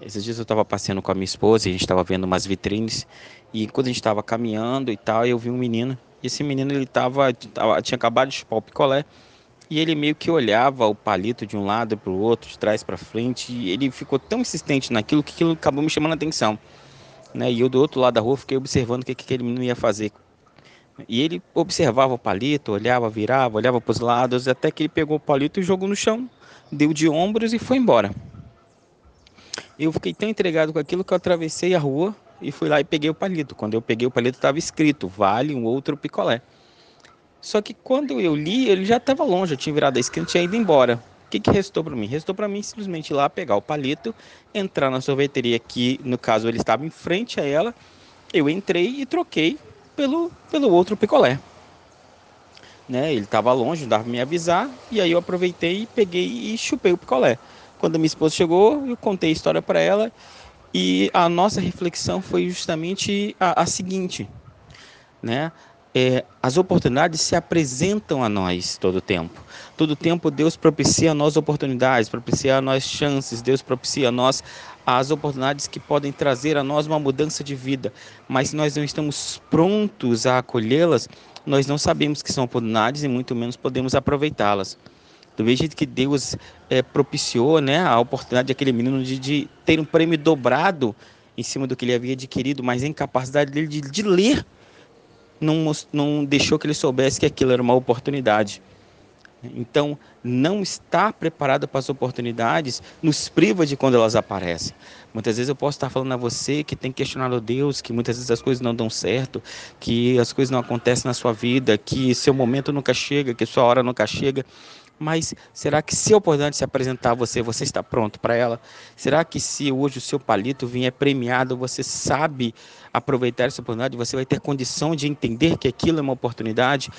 Esses dias eu estava passeando com a minha esposa e a gente estava vendo umas vitrines e quando a gente estava caminhando e tal, eu vi um menino. E esse menino ele tava, tava tinha acabado de chupar o picolé e ele meio que olhava o palito de um lado para o outro, de trás para frente, e ele ficou tão insistente naquilo que aquilo acabou me chamando a atenção. Né? E eu do outro lado da rua fiquei observando o que, que aquele menino ia fazer. E ele observava o palito, olhava, virava, olhava para os lados, até que ele pegou o palito e jogou no chão, deu de ombros e foi embora. Eu fiquei tão entregado com aquilo que eu atravessei a rua e fui lá e peguei o palito. Quando eu peguei o palito, estava escrito: vale um outro picolé. Só que quando eu li, ele já estava longe, eu tinha virado a esquina e tinha ido embora. O que, que restou para mim? Restou para mim simplesmente ir lá pegar o palito, entrar na sorveteria que, no caso, ele estava em frente a ela. Eu entrei e troquei pelo, pelo outro picolé. Né? Ele estava longe, não dava para me avisar, e aí eu aproveitei, peguei e chupei o picolé. Quando a minha esposa chegou, eu contei a história para ela e a nossa reflexão foi justamente a, a seguinte, né? É, as oportunidades se apresentam a nós todo tempo. Todo tempo Deus propicia a nós oportunidades, propicia a nós chances, Deus propicia a nós as oportunidades que podem trazer a nós uma mudança de vida. Mas se nós não estamos prontos a acolhê-las, nós não sabemos que são oportunidades e muito menos podemos aproveitá-las. Do mesmo jeito que Deus é, propiciou né, a oportunidade daquele menino de, de, ter um prêmio dobrado em cima do que ele havia adquirido, mas a incapacidade dele de, de ler não, não deixou que ele soubesse que aquilo era uma oportunidade. Então, não estar preparado para as oportunidades nos priva de quando elas aparecem. Muitas vezes eu posso estar falando a você que tem questionado Deus, que muitas vezes as coisas não dão certo, que as coisas não acontecem na sua vida, que seu momento nunca chega, que sua hora nunca chega. Mas será que se a oportunidade se apresentar a você, você está pronto para ela? Será que se hoje o seu palito vier premiado, você sabe aproveitar essa oportunidade? Você vai ter condição de entender que aquilo é uma oportunidade?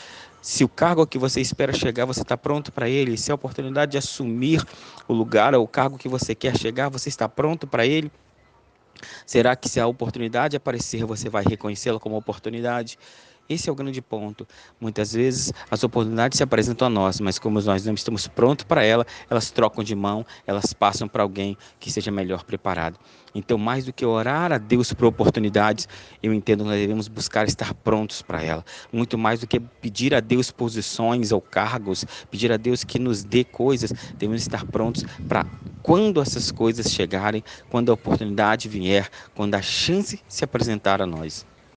Se o cargo que você espera chegar, você está pronto para ele? Se a oportunidade de assumir o lugar ou o cargo que você quer chegar, você está pronto para ele? Será que se a oportunidade aparecer, você vai reconhecê-la como oportunidade? Esse é o grande ponto. Muitas vezes as oportunidades se apresentam a nós, mas como nós não estamos prontos para ela, elas trocam de mão, elas passam para alguém que seja melhor preparado. Então, mais do que orar a Deus por oportunidades, eu entendo que nós devemos buscar estar prontos para ela. Muito mais do que pedir a Deus posições ou cargos, pedir a Deus que nos dê coisas, devemos estar prontos para quando essas coisas chegarem, quando a oportunidade vier, quando a chance se apresentar a nós.